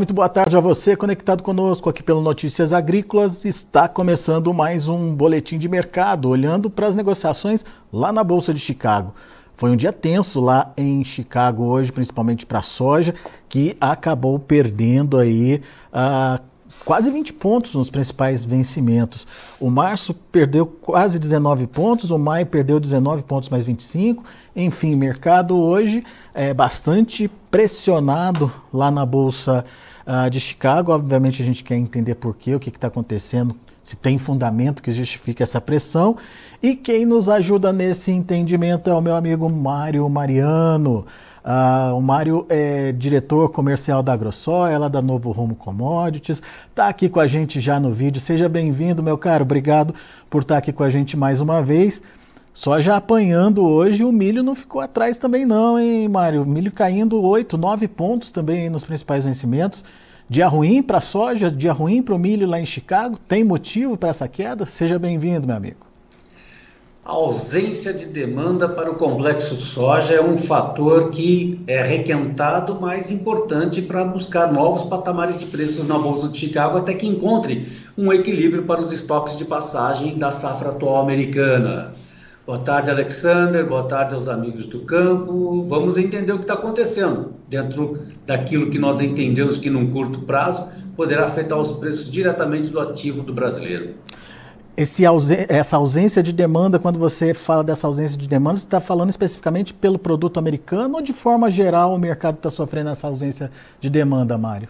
muito boa tarde a você conectado conosco aqui pelo Notícias Agrícolas. Está começando mais um boletim de mercado, olhando para as negociações lá na Bolsa de Chicago. Foi um dia tenso lá em Chicago hoje, principalmente para a soja, que acabou perdendo aí uh, quase 20 pontos nos principais vencimentos. O março perdeu quase 19 pontos, o maio perdeu 19 pontos mais 25. Enfim, mercado hoje é bastante pressionado lá na bolsa uh, de Chicago. Obviamente a gente quer entender por quê, o que está acontecendo, se tem fundamento que justifique essa pressão. E quem nos ajuda nesse entendimento é o meu amigo Mário Mariano. Uh, o Mário é diretor comercial da AgroSoja, ela da Novo Rumo Commodities, está aqui com a gente já no vídeo. Seja bem-vindo, meu caro. Obrigado por estar tá aqui com a gente mais uma vez. Só já apanhando hoje, o milho não ficou atrás também não, hein, Mário? Milho caindo 8, 9 pontos também nos principais vencimentos. Dia ruim para a soja, dia ruim para o milho lá em Chicago. Tem motivo para essa queda? Seja bem-vindo, meu amigo. A ausência de demanda para o complexo soja é um fator que é requentado, mas importante para buscar novos patamares de preços na Bolsa de Chicago até que encontre um equilíbrio para os estoques de passagem da safra atual americana. Boa tarde, Alexander. Boa tarde aos amigos do campo. Vamos entender o que está acontecendo dentro daquilo que nós entendemos que, num curto prazo, poderá afetar os preços diretamente do ativo do brasileiro. Essa ausência de demanda, quando você fala dessa ausência de demanda, você está falando especificamente pelo produto americano ou de forma geral o mercado está sofrendo essa ausência de demanda, Mário?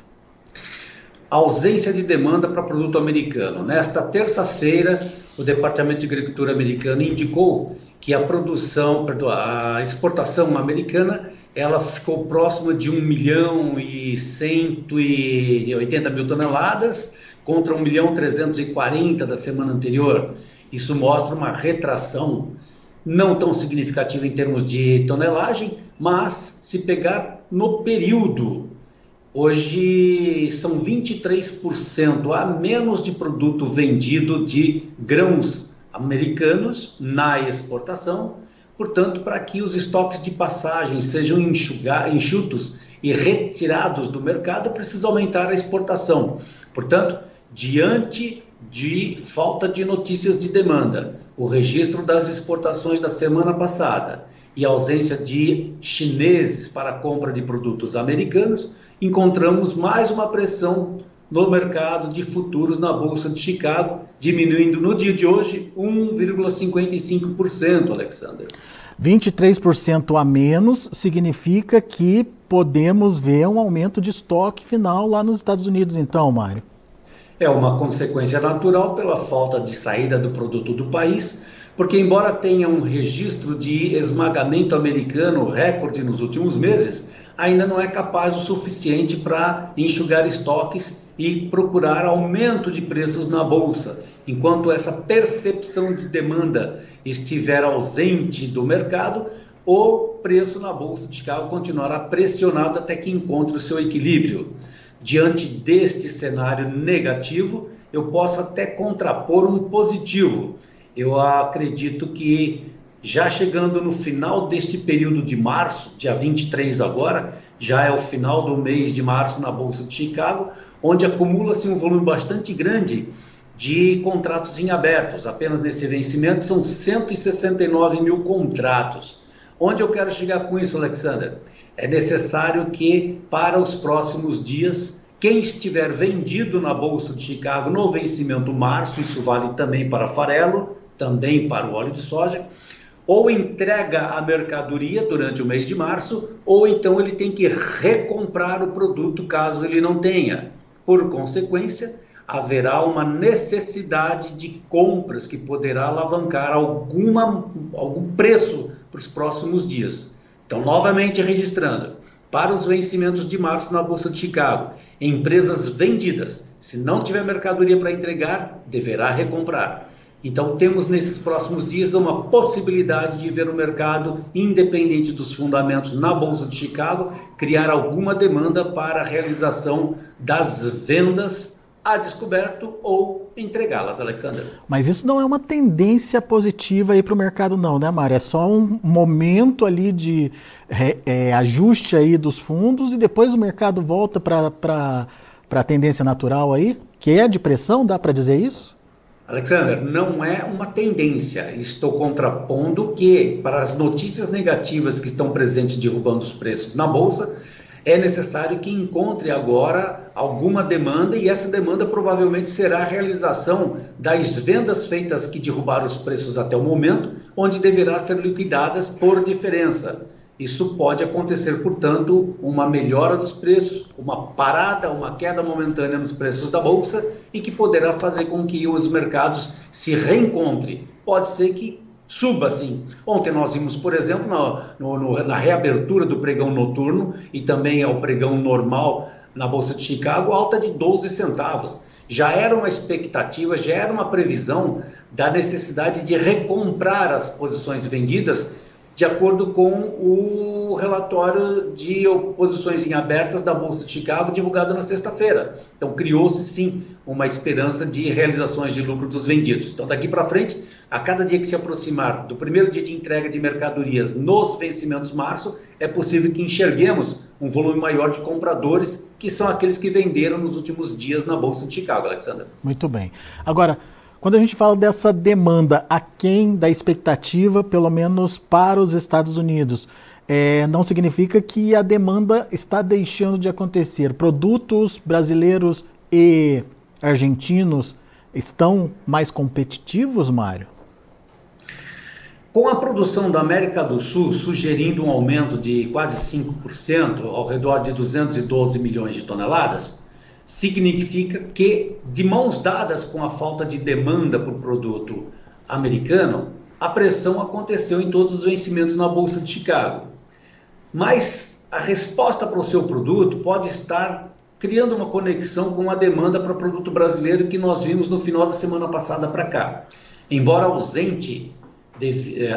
Ausência de demanda para produto americano. Nesta terça-feira, o Departamento de Agricultura americano indicou que a produção, perdão, a exportação americana, ela ficou próxima de 1 milhão e 180 mil toneladas, contra 1 milhão 340 da semana anterior. Isso mostra uma retração não tão significativa em termos de tonelagem, mas se pegar no período, hoje são 23% a menos de produto vendido de grãos americanos na exportação. Portanto, para que os estoques de passagem sejam enxutos e retirados do mercado, precisa aumentar a exportação. Portanto, diante de falta de notícias de demanda, o registro das exportações da semana passada e ausência de chineses para a compra de produtos americanos, encontramos mais uma pressão no mercado de futuros na Bolsa de Chicago, diminuindo no dia de hoje 1,55%, Alexander. 23% a menos significa que podemos ver um aumento de estoque final lá nos Estados Unidos, então, Mário é uma consequência natural pela falta de saída do produto do país, porque, embora tenha um registro de esmagamento americano recorde nos últimos meses, ainda não é capaz o suficiente para enxugar estoques e procurar aumento de preços na bolsa. Enquanto essa percepção de demanda estiver ausente do mercado, o preço na bolsa de Chicago continuará pressionado até que encontre o seu equilíbrio. Diante deste cenário negativo, eu posso até contrapor um positivo. Eu acredito que já chegando no final deste período de março, dia 23 agora, já é o final do mês de março na Bolsa de Chicago, onde acumula-se um volume bastante grande de contratos em abertos. Apenas nesse vencimento são 169 mil contratos. Onde eu quero chegar com isso, Alexander? é necessário que, para os próximos dias, quem estiver vendido na Bolsa de Chicago no vencimento março, isso vale também para farelo, também para o óleo de soja, ou entrega a mercadoria durante o mês de março, ou então ele tem que recomprar o produto caso ele não tenha. Por consequência, haverá uma necessidade de compras que poderá alavancar alguma, algum preço para os próximos dias. Então, novamente registrando, para os vencimentos de março na Bolsa de Chicago, empresas vendidas, se não tiver mercadoria para entregar, deverá recomprar. Então, temos nesses próximos dias uma possibilidade de ver o mercado, independente dos fundamentos na Bolsa de Chicago, criar alguma demanda para a realização das vendas a descoberto ou entregá-las, Alexander. Mas isso não é uma tendência positiva aí para o mercado não, né, Mário? É só um momento ali de é, é, ajuste aí dos fundos e depois o mercado volta para para a tendência natural aí? Que é de pressão, dá para dizer isso? Alexander, não é uma tendência. Estou contrapondo que, para as notícias negativas que estão presentes derrubando os preços na bolsa, é necessário que encontre agora alguma demanda e essa demanda provavelmente será a realização das vendas feitas que derrubaram os preços até o momento, onde deverá ser liquidadas por diferença. Isso pode acontecer, portanto, uma melhora dos preços, uma parada, uma queda momentânea nos preços da bolsa e que poderá fazer com que os mercados se reencontrem. Pode ser que suba assim. Ontem nós vimos, por exemplo, na, no, na reabertura do pregão noturno e também ao pregão normal na Bolsa de Chicago, alta de 12 centavos. Já era uma expectativa, já era uma previsão da necessidade de recomprar as posições vendidas de acordo com o relatório de oposições em abertas da Bolsa de Chicago divulgado na sexta-feira. Então criou-se sim uma esperança de realizações de lucro dos vendidos. Então daqui para frente, a cada dia que se aproximar do primeiro dia de entrega de mercadorias nos vencimentos março, é possível que enxerguemos um volume maior de compradores, que são aqueles que venderam nos últimos dias na Bolsa de Chicago, Alexandre. Muito bem. Agora, quando a gente fala dessa demanda aquém da expectativa, pelo menos para os Estados Unidos, é, não significa que a demanda está deixando de acontecer. Produtos brasileiros e argentinos estão mais competitivos, Mário? Com a produção da América do Sul sugerindo um aumento de quase 5%, ao redor de 212 milhões de toneladas, significa que, de mãos dadas com a falta de demanda por produto americano, a pressão aconteceu em todos os vencimentos na Bolsa de Chicago. Mas a resposta para o seu produto pode estar criando uma conexão com a demanda para o produto brasileiro que nós vimos no final da semana passada para cá. Embora ausente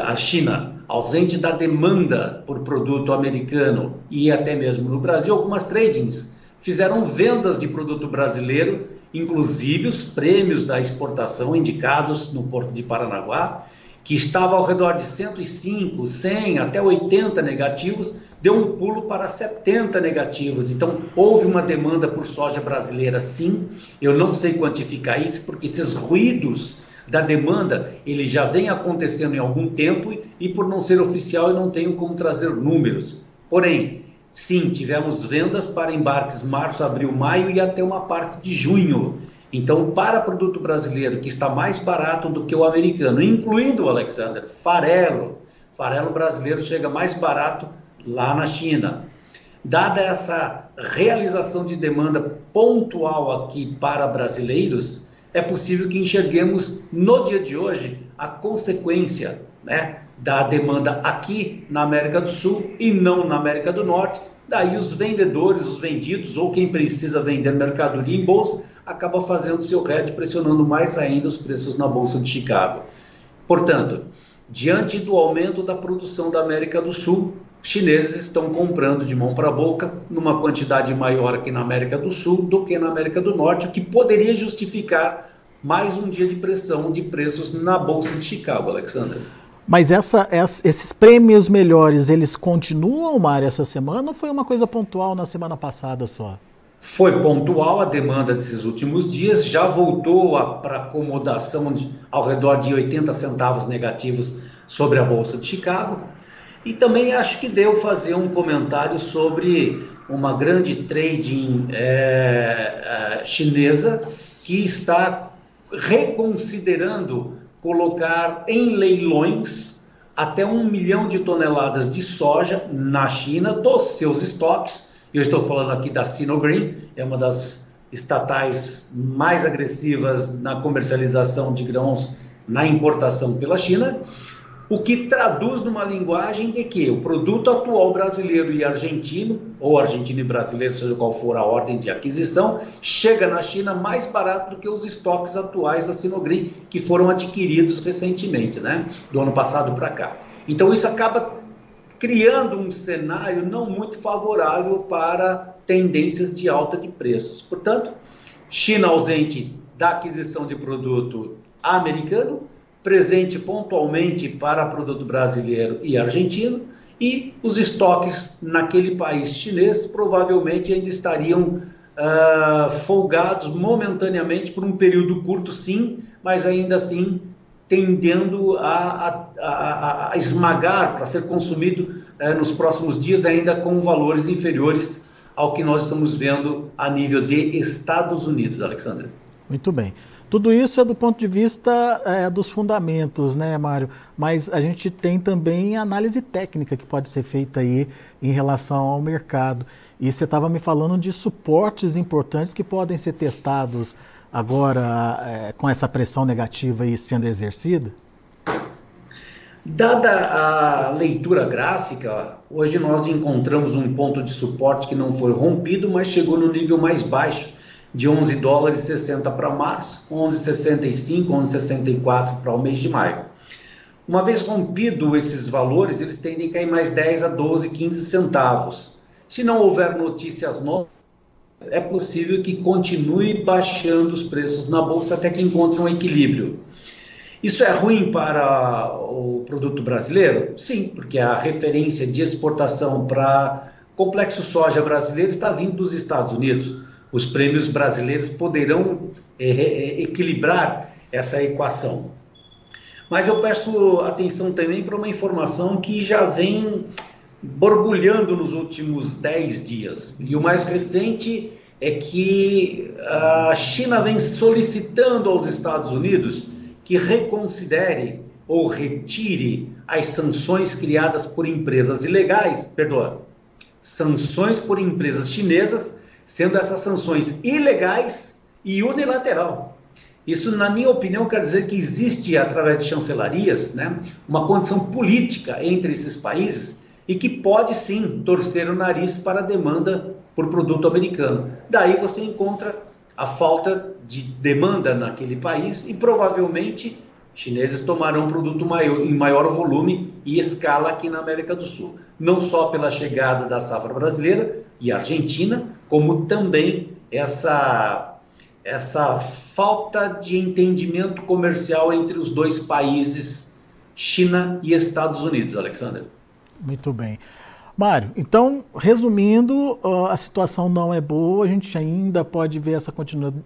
a China, ausente da demanda por produto americano e até mesmo no Brasil, algumas tradings fizeram vendas de produto brasileiro, inclusive os prêmios da exportação indicados no Porto de Paranaguá, que estava ao redor de 105, 100, até 80 negativos, deu um pulo para 70 negativos. Então, houve uma demanda por soja brasileira, sim. Eu não sei quantificar isso, porque esses ruídos da demanda, ele já vem acontecendo em algum tempo e por não ser oficial eu não tenho como trazer números. Porém, Sim, tivemos vendas para embarques março, abril, maio e até uma parte de junho. Então, para produto brasileiro que está mais barato do que o americano, incluindo o Alexander, farelo, farelo brasileiro chega mais barato lá na China. Dada essa realização de demanda pontual aqui para brasileiros, é possível que enxerguemos no dia de hoje a consequência, né? da demanda aqui na América do Sul e não na América do Norte. Daí os vendedores, os vendidos ou quem precisa vender mercadoria em bolsa acaba fazendo seu head pressionando mais ainda os preços na bolsa de Chicago. Portanto, diante do aumento da produção da América do Sul, chineses estão comprando de mão para boca numa quantidade maior aqui na América do Sul do que na América do Norte, o que poderia justificar mais um dia de pressão de preços na bolsa de Chicago, Alexandre. Mas essa, essa, esses prêmios melhores, eles continuam, Mário, essa semana ou foi uma coisa pontual na semana passada só? Foi pontual a demanda desses últimos dias, já voltou para acomodação de, ao redor de 80 centavos negativos sobre a Bolsa de Chicago. E também acho que deu fazer um comentário sobre uma grande trading é, é, chinesa que está reconsiderando colocar em leilões até um milhão de toneladas de soja na China dos seus estoques. Eu estou falando aqui da Sinogreen, é uma das estatais mais agressivas na comercialização de grãos na importação pela China o que traduz numa linguagem de que o produto atual brasileiro e argentino, ou argentino e brasileiro, seja qual for a ordem de aquisição, chega na China mais barato do que os estoques atuais da Sinogrim, que foram adquiridos recentemente, né, do ano passado para cá. Então isso acaba criando um cenário não muito favorável para tendências de alta de preços. Portanto, China ausente da aquisição de produto americano, presente pontualmente para produto brasileiro e argentino, e os estoques naquele país chinês provavelmente ainda estariam uh, folgados momentaneamente por um período curto, sim, mas ainda assim tendendo a, a, a, a esmagar para ser consumido uh, nos próximos dias, ainda com valores inferiores ao que nós estamos vendo a nível de Estados Unidos, Alexandre. Muito bem. Tudo isso é do ponto de vista é, dos fundamentos, né, Mário? Mas a gente tem também análise técnica que pode ser feita aí em relação ao mercado. E você estava me falando de suportes importantes que podem ser testados agora é, com essa pressão negativa aí sendo exercida? Dada a leitura gráfica, hoje nós encontramos um ponto de suporte que não foi rompido, mas chegou no nível mais baixo de 11 dólares e 60 para março, 11,65, 11,64 para o mês de maio. Uma vez rompido esses valores, eles tendem a cair mais 10 a 12, 15 centavos. Se não houver notícias novas, é possível que continue baixando os preços na bolsa até que encontre um equilíbrio. Isso é ruim para o produto brasileiro? Sim, porque a referência de exportação para complexo soja brasileiro está vindo dos Estados Unidos os prêmios brasileiros poderão é, é, equilibrar essa equação. Mas eu peço atenção também para uma informação que já vem borbulhando nos últimos 10 dias. E o mais recente é que a China vem solicitando aos Estados Unidos que reconsidere ou retire as sanções criadas por empresas ilegais, perdoa, sanções por empresas chinesas sendo essas sanções ilegais e unilateral. Isso, na minha opinião, quer dizer que existe, através de chancelarias, né, uma condição política entre esses países e que pode sim torcer o nariz para a demanda por produto americano. Daí você encontra a falta de demanda naquele país e provavelmente chineses tomarão produto maior, em maior volume e escala aqui na América do Sul. Não só pela chegada da safra brasileira e argentina, como também essa, essa falta de entendimento comercial entre os dois países, China e Estados Unidos, Alexander. Muito bem. Mário, então, resumindo, a situação não é boa, a gente ainda pode ver essa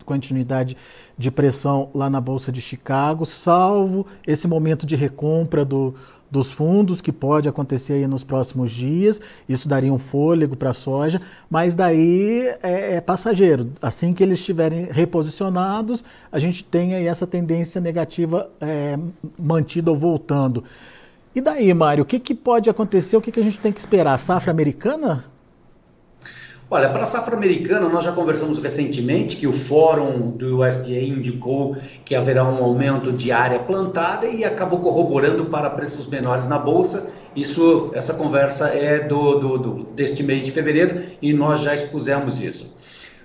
continuidade de pressão lá na Bolsa de Chicago, salvo esse momento de recompra do, dos fundos, que pode acontecer aí nos próximos dias, isso daria um fôlego para a soja, mas daí é, é, passageiro. Assim que eles estiverem reposicionados, a gente tem aí essa tendência negativa é, mantida ou voltando. E daí, Mário, o que, que pode acontecer? O que, que a gente tem que esperar? Safra americana? Olha, para a safra americana, nós já conversamos recentemente que o fórum do USDA indicou que haverá um aumento de área plantada e acabou corroborando para preços menores na bolsa. Isso, essa conversa é do, do, do deste mês de fevereiro e nós já expusemos isso.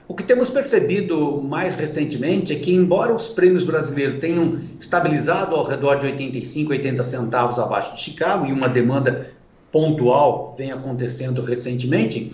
O que temos percebido mais recentemente é que, embora os prêmios brasileiros tenham estabilizado ao redor de 85, 80 centavos abaixo de Chicago e uma demanda pontual vem acontecendo recentemente,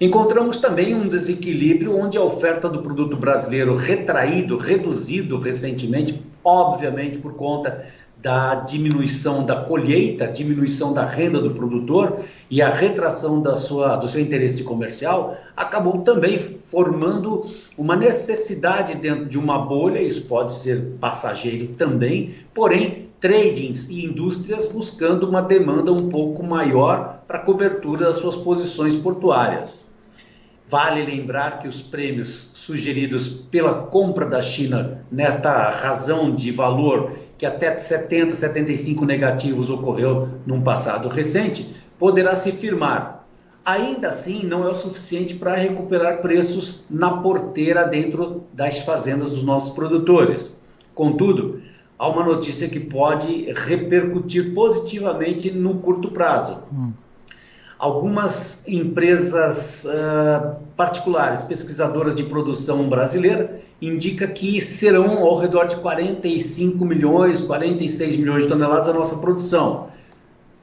Encontramos também um desequilíbrio onde a oferta do produto brasileiro retraído, reduzido recentemente, obviamente por conta da diminuição da colheita, diminuição da renda do produtor e a retração da sua, do seu interesse comercial, acabou também formando uma necessidade dentro de uma bolha, isso pode ser passageiro também, porém tradings e indústrias buscando uma demanda um pouco maior para cobertura das suas posições portuárias. Vale lembrar que os prêmios sugeridos pela compra da China nesta razão de valor que até 70, 75 negativos ocorreu num passado recente, poderá se firmar. Ainda assim, não é o suficiente para recuperar preços na porteira dentro das fazendas dos nossos produtores. Contudo, há uma notícia que pode repercutir positivamente no curto prazo. Hum algumas empresas uh, particulares, pesquisadoras de produção brasileira, indica que serão ao redor de 45 milhões, 46 milhões de toneladas a nossa produção.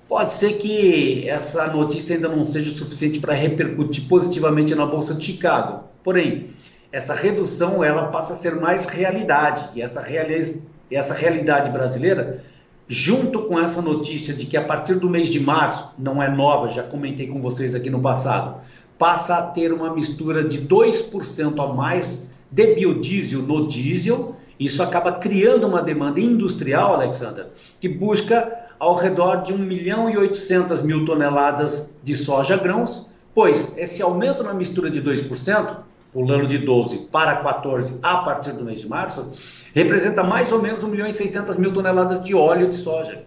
Pode ser que essa notícia ainda não seja suficiente para repercutir positivamente na bolsa de Chicago. Porém, essa redução ela passa a ser mais realidade e essa, reali essa realidade brasileira junto com essa notícia de que a partir do mês de março, não é nova, já comentei com vocês aqui no passado, passa a ter uma mistura de 2% a mais de biodiesel no diesel. Isso acaba criando uma demanda industrial, Alexander, que busca ao redor de 1 milhão e 800 mil toneladas de soja grãos, pois esse aumento na mistura de 2%, pulando de 12 para 14 a partir do mês de março, representa mais ou menos 1 milhão e 600 mil toneladas de óleo de soja.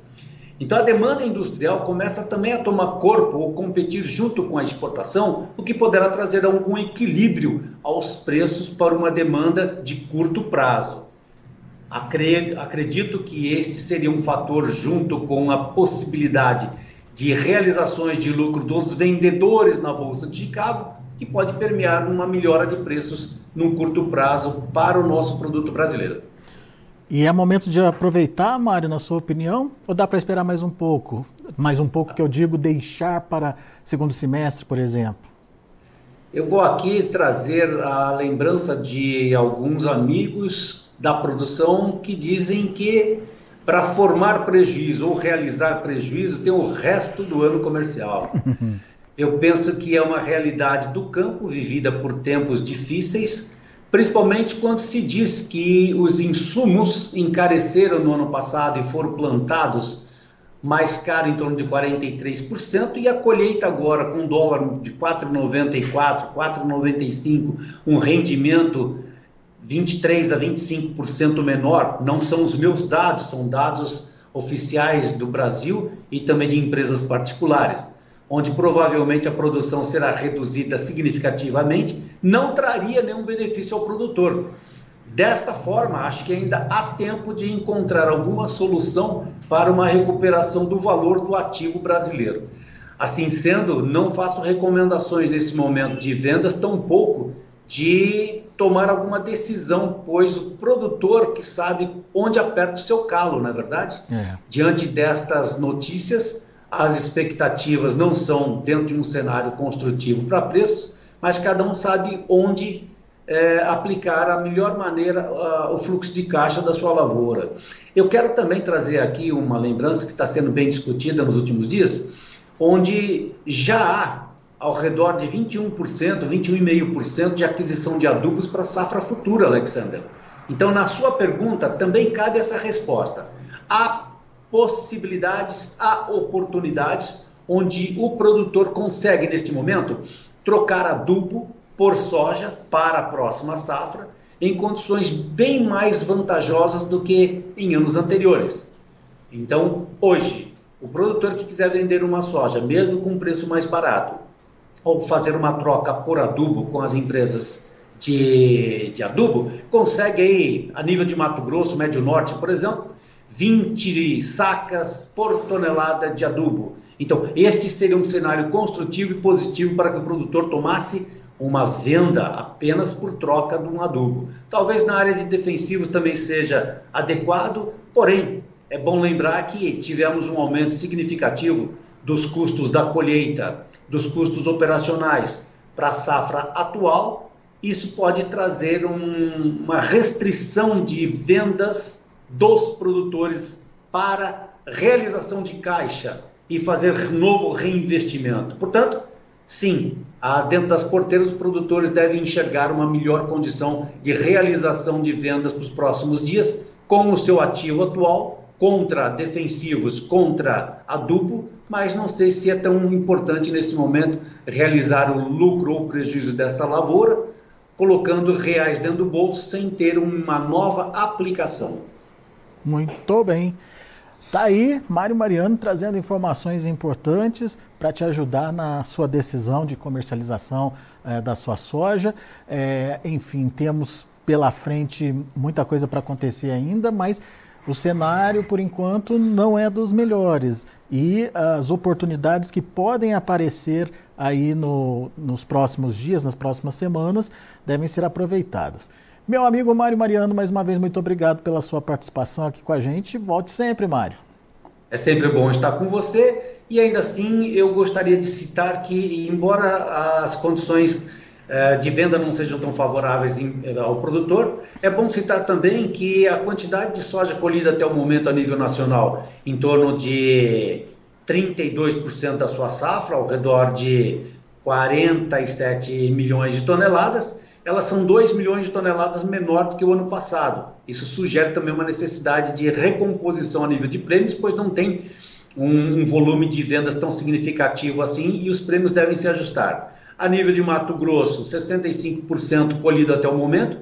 Então a demanda industrial começa também a tomar corpo ou competir junto com a exportação, o que poderá trazer algum equilíbrio aos preços para uma demanda de curto prazo. Acredito que este seria um fator, junto com a possibilidade de realizações de lucro dos vendedores na Bolsa de Chicago, que pode permear uma melhora de preços no curto prazo para o nosso produto brasileiro. E é momento de aproveitar, Mário, na sua opinião, ou dá para esperar mais um pouco? Mais um pouco que eu digo deixar para segundo semestre, por exemplo? Eu vou aqui trazer a lembrança de alguns amigos da produção que dizem que para formar prejuízo ou realizar prejuízo tem o resto do ano comercial. Eu penso que é uma realidade do campo vivida por tempos difíceis principalmente quando se diz que os insumos encareceram no ano passado e foram plantados mais caro em torno de 43% e a colheita agora com dólar de 4,94, 4,95, um rendimento 23 a 25% menor, não são os meus dados, são dados oficiais do Brasil e também de empresas particulares onde provavelmente a produção será reduzida significativamente, não traria nenhum benefício ao produtor. Desta forma, acho que ainda há tempo de encontrar alguma solução para uma recuperação do valor do ativo brasileiro. Assim sendo, não faço recomendações nesse momento de vendas, tampouco de tomar alguma decisão, pois o produtor que sabe onde aperta o seu calo, não é verdade? É. Diante destas notícias, as expectativas não são dentro de um cenário construtivo para preços, mas cada um sabe onde é, aplicar a melhor maneira uh, o fluxo de caixa da sua lavoura. Eu quero também trazer aqui uma lembrança que está sendo bem discutida nos últimos dias, onde já há ao redor de 21%, 21,5% de aquisição de adubos para safra futura, Alexander. Então, na sua pergunta, também cabe essa resposta. Há possibilidades, há oportunidades onde o produtor consegue, neste momento, trocar adubo por soja para a próxima safra em condições bem mais vantajosas do que em anos anteriores. Então, hoje, o produtor que quiser vender uma soja, mesmo com um preço mais barato, ou fazer uma troca por adubo com as empresas de, de adubo, consegue aí, a nível de Mato Grosso, Médio Norte, por exemplo, 20 sacas por tonelada de adubo. Então, este seria um cenário construtivo e positivo para que o produtor tomasse uma venda apenas por troca de um adubo. Talvez na área de defensivos também seja adequado, porém, é bom lembrar que tivemos um aumento significativo dos custos da colheita, dos custos operacionais para a safra atual. Isso pode trazer um, uma restrição de vendas dos produtores para realização de caixa e fazer novo reinvestimento. Portanto, sim, dentro das porteiras, os produtores devem enxergar uma melhor condição de realização de vendas para os próximos dias com o seu ativo atual contra defensivos, contra adubo, mas não sei se é tão importante nesse momento realizar o lucro ou prejuízo desta lavoura, colocando reais dentro do bolso sem ter uma nova aplicação. Muito bem. Tá aí, Mário Mariano trazendo informações importantes para te ajudar na sua decisão de comercialização é, da sua soja. É, enfim, temos pela frente muita coisa para acontecer ainda, mas o cenário, por enquanto, não é dos melhores. E as oportunidades que podem aparecer aí no, nos próximos dias, nas próximas semanas, devem ser aproveitadas. Meu amigo Mário Mariano, mais uma vez, muito obrigado pela sua participação aqui com a gente. Volte sempre, Mário. É sempre bom estar com você e ainda assim eu gostaria de citar que, embora as condições eh, de venda não sejam tão favoráveis ao produtor, é bom citar também que a quantidade de soja colhida até o momento a nível nacional, em torno de 32% da sua safra, ao redor de 47 milhões de toneladas, elas são 2 milhões de toneladas menor do que o ano passado. Isso sugere também uma necessidade de recomposição a nível de prêmios, pois não tem um, um volume de vendas tão significativo assim e os prêmios devem se ajustar. A nível de Mato Grosso, 65% colhido até o momento,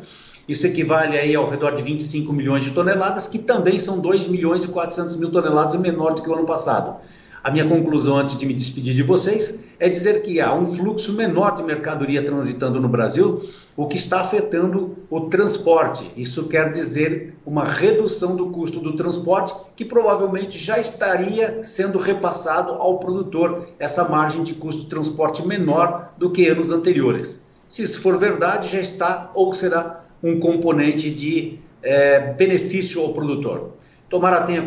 isso equivale aí ao redor de 25 milhões de toneladas, que também são 2 milhões e 400 mil toneladas menor do que o ano passado. A minha conclusão antes de me despedir de vocês é dizer que há um fluxo menor de mercadoria transitando no Brasil, o que está afetando o transporte. Isso quer dizer uma redução do custo do transporte, que provavelmente já estaria sendo repassado ao produtor, essa margem de custo de transporte menor do que anos anteriores. Se isso for verdade, já está ou será um componente de é, benefício ao produtor. Tomara tenha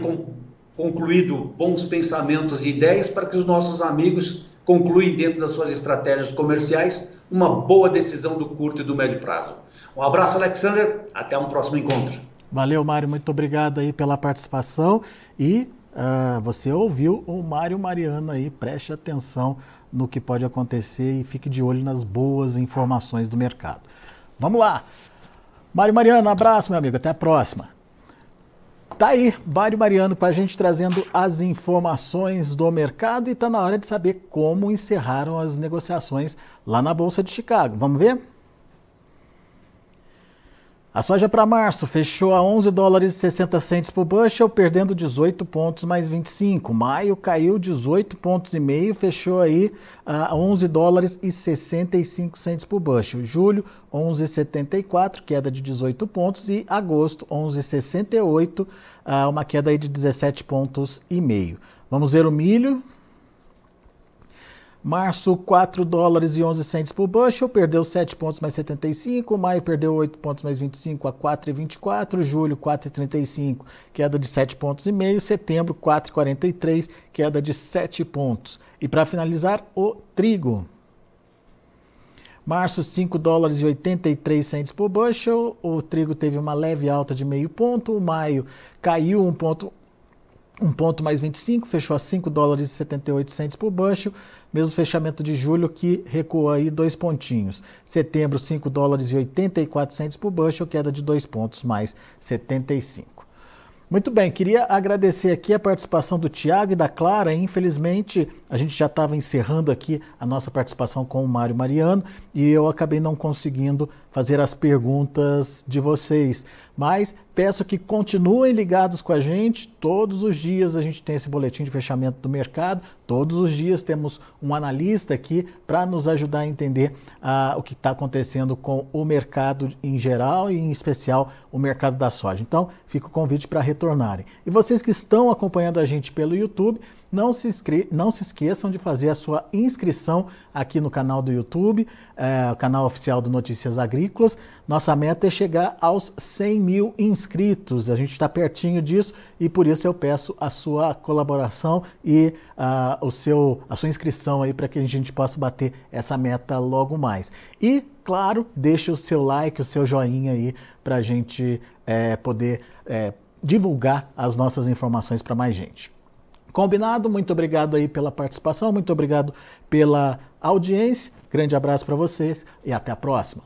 concluído bons pensamentos e ideias para que os nossos amigos concluem dentro das suas estratégias comerciais uma boa decisão do curto e do médio prazo. Um abraço, Alexander, até um próximo encontro. Valeu, Mário, muito obrigado aí pela participação e uh, você ouviu o Mário Mariano aí, preste atenção no que pode acontecer e fique de olho nas boas informações do mercado. Vamos lá! Mário Mariano, abraço, meu amigo, até a próxima. Tá aí, Mário Mariano com a gente trazendo as informações do mercado e está na hora de saber como encerraram as negociações lá na Bolsa de Chicago. Vamos ver? A soja para março fechou a 11 dólares e 60 centes por bushel, perdendo 18 pontos mais 25. Maio caiu 18 pontos e meio, fechou aí a 11 dólares e 65 centes por bushel. Julho 11,74, queda de 18 pontos e agosto 11,68, uma queda aí de 17 pontos e meio. Vamos ver o milho, Março, 4 dólares e 11 centes por bushel, perdeu 7 pontos mais 75. Maio perdeu 8 pontos mais 25 a 4,24. Julho, 4,35, queda de 7 pontos e meio. Setembro, 4,43, queda de 7 pontos. E para finalizar, o trigo. Março, 5 dólares e 83 centes por bushel. O trigo teve uma leve alta de meio ponto. Maio caiu um ponto, um ponto mais 25, fechou a 5 dólares e 78 centes por bushel. Mesmo fechamento de julho que recuou aí dois pontinhos. Setembro, 5 dólares e 84 centes por bushel, queda de dois pontos mais 75. Muito bem, queria agradecer aqui a participação do Tiago e da Clara. Infelizmente, a gente já estava encerrando aqui a nossa participação com o Mário Mariano e eu acabei não conseguindo fazer as perguntas de vocês. Mas peço que continuem ligados com a gente. Todos os dias a gente tem esse boletim de fechamento do mercado. Todos os dias temos um analista aqui para nos ajudar a entender uh, o que está acontecendo com o mercado em geral e, em especial, o mercado da soja. Então, fica o convite para retornarem. E vocês que estão acompanhando a gente pelo YouTube, não se, não se esqueçam de fazer a sua inscrição aqui no canal do YouTube, é, o canal oficial do Notícias Agrícolas. Nossa meta é chegar aos 100 mil inscritos. A gente está pertinho disso e por isso eu peço a sua colaboração e uh, o seu, a sua inscrição aí para que a gente possa bater essa meta logo mais. E, claro, deixe o seu like, o seu joinha aí para a gente é, poder é, divulgar as nossas informações para mais gente. Combinado? Muito obrigado aí pela participação, muito obrigado pela audiência. Grande abraço para vocês e até a próxima.